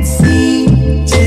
and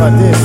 forgiveness if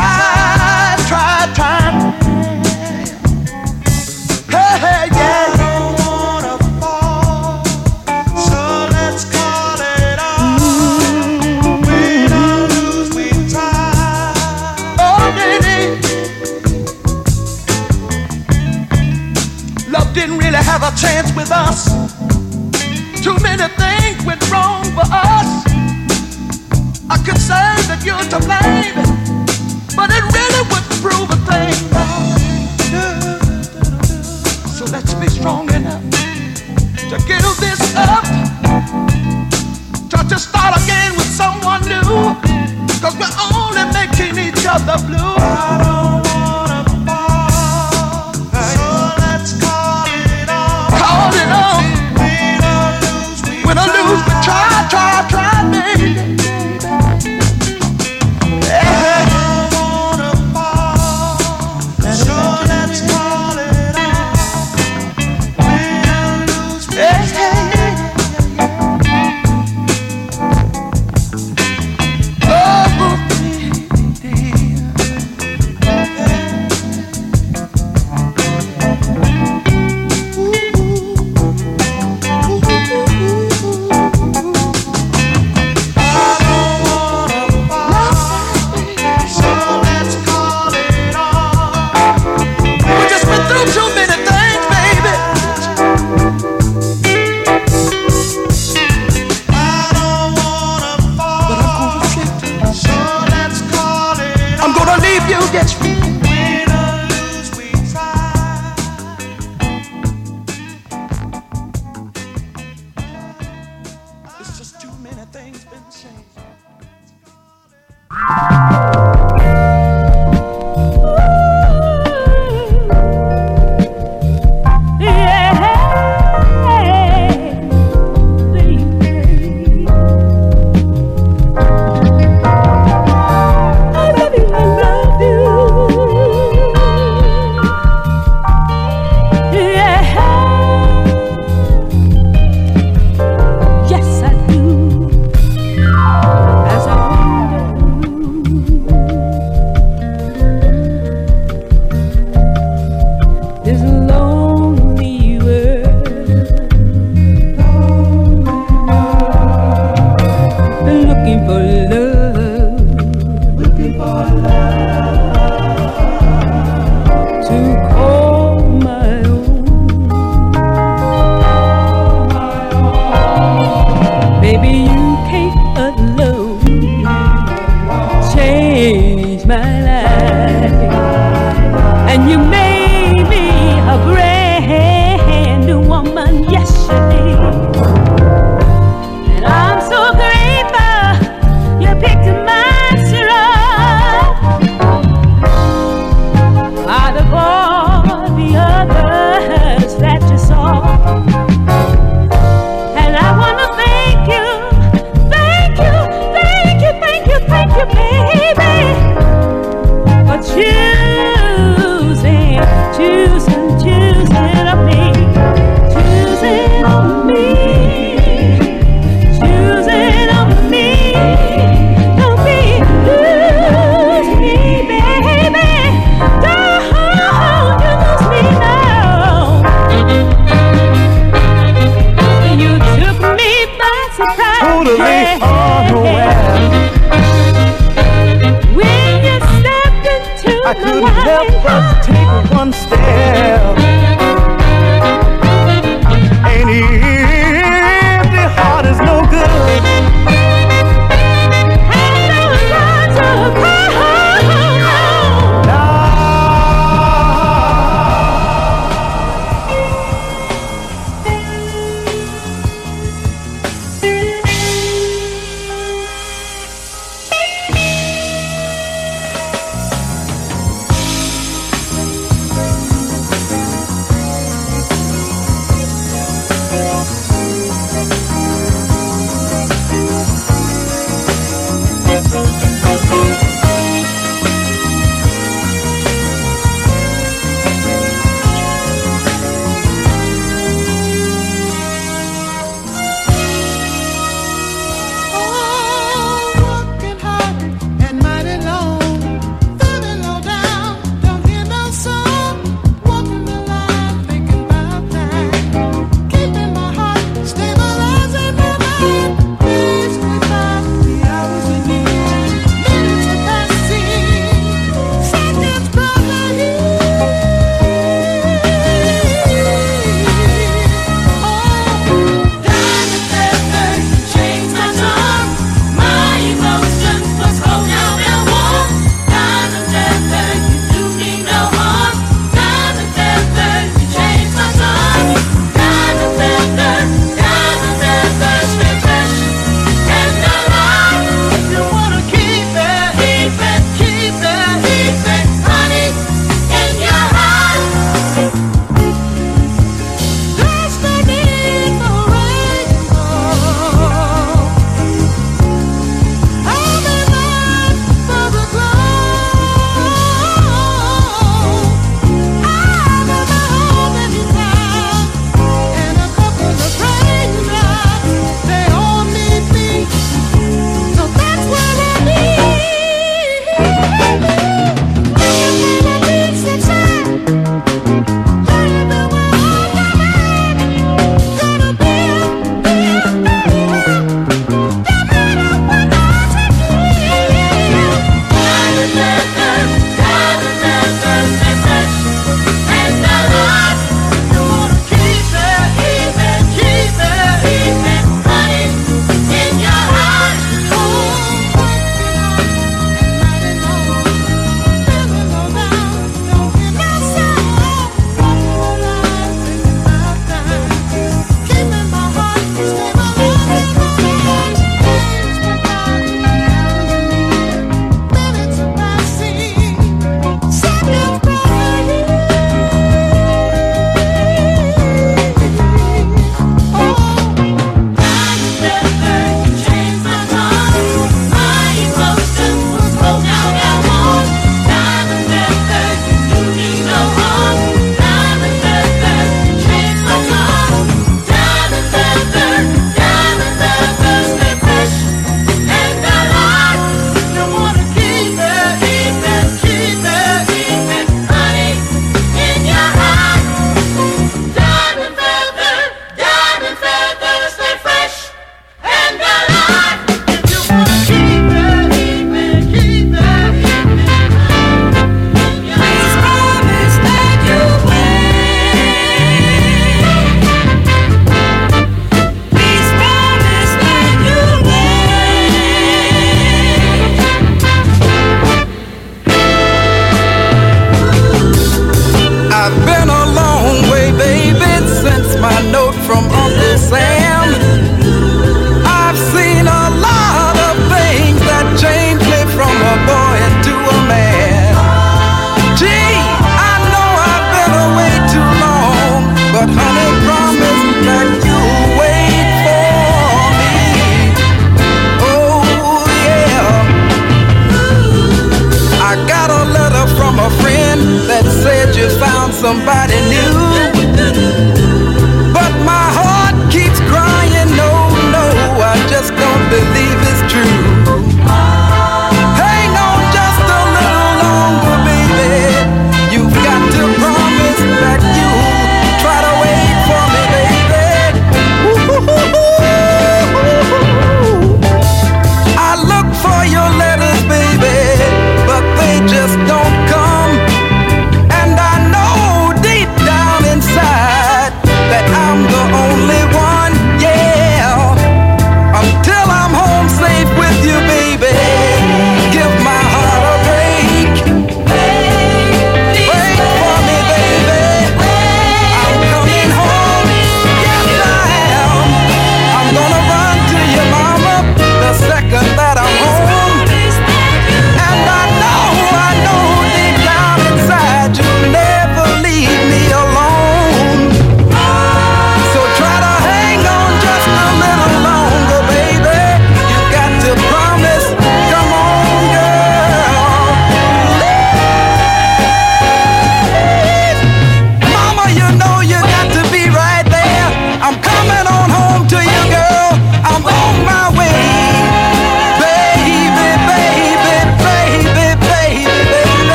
heart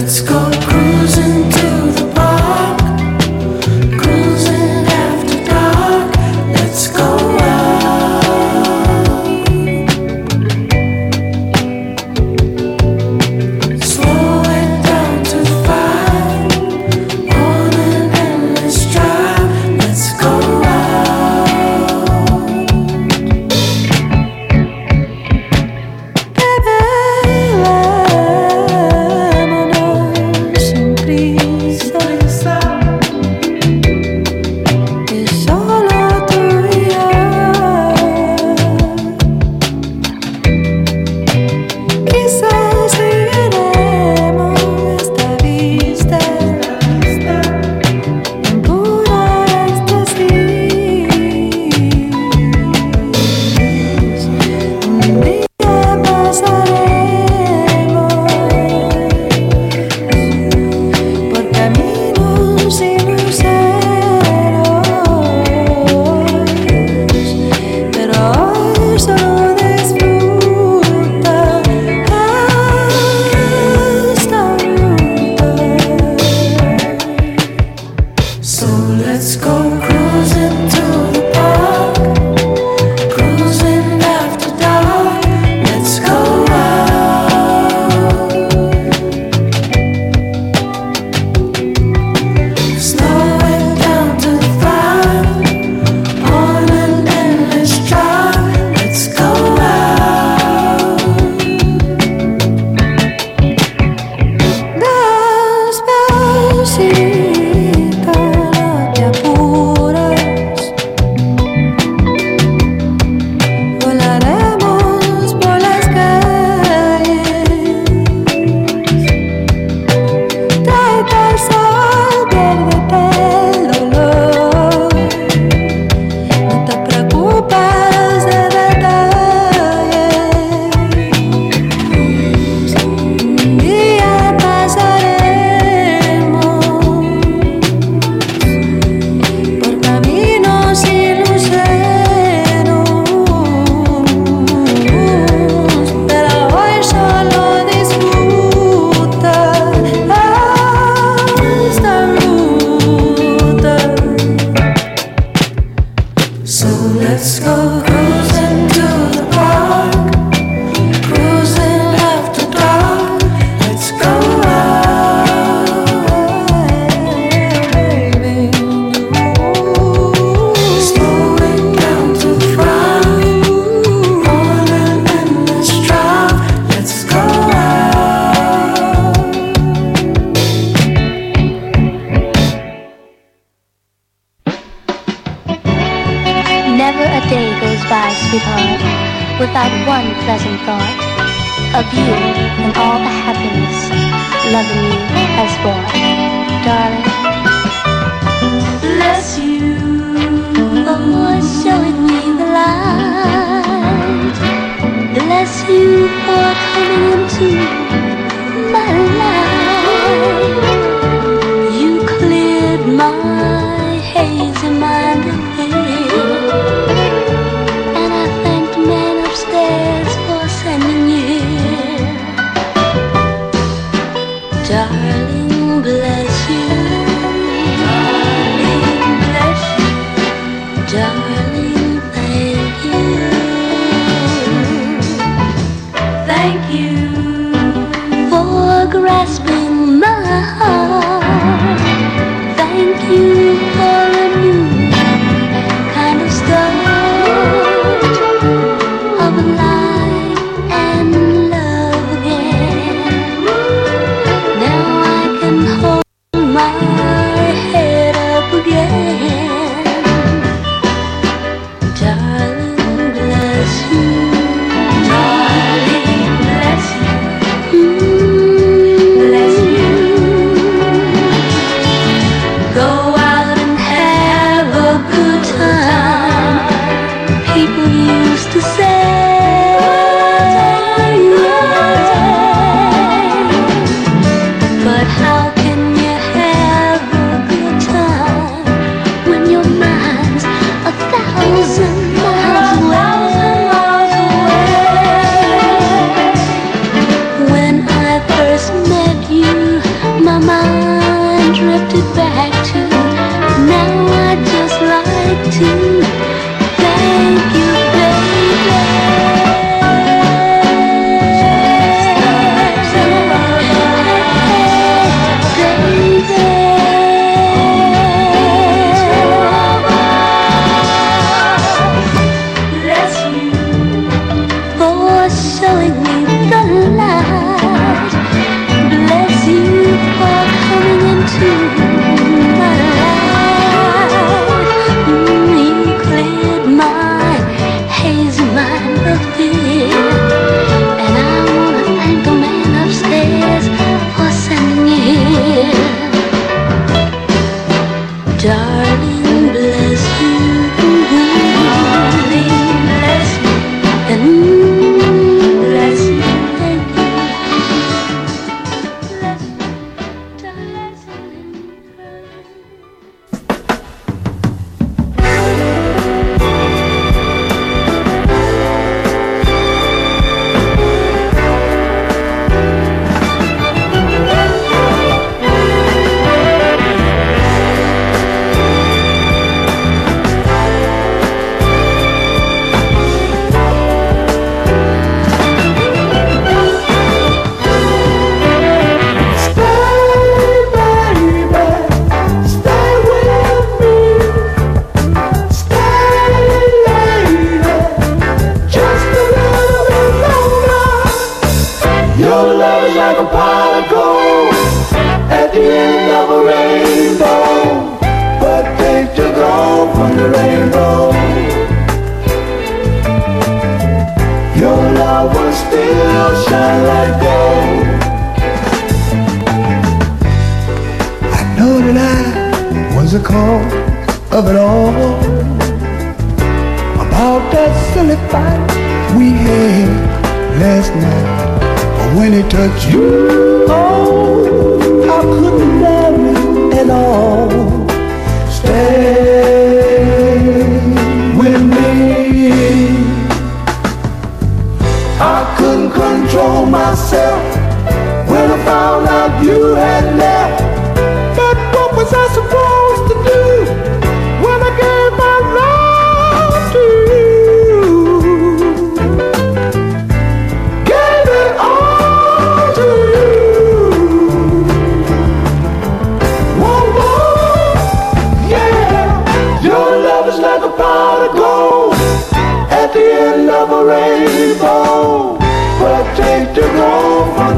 Let's go. day goes by, sweetheart, without one pleasant thought of you and all the happiness loving you has brought. Darling, bless you for showing me the light. Bless you for coming into my life.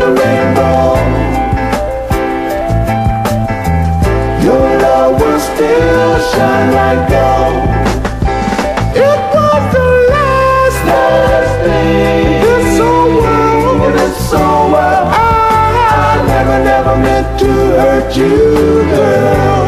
the rainbow. Your love will still shine like gold. It was the last, last thing. It's so it's so. I, I never, never meant to hurt you, girl.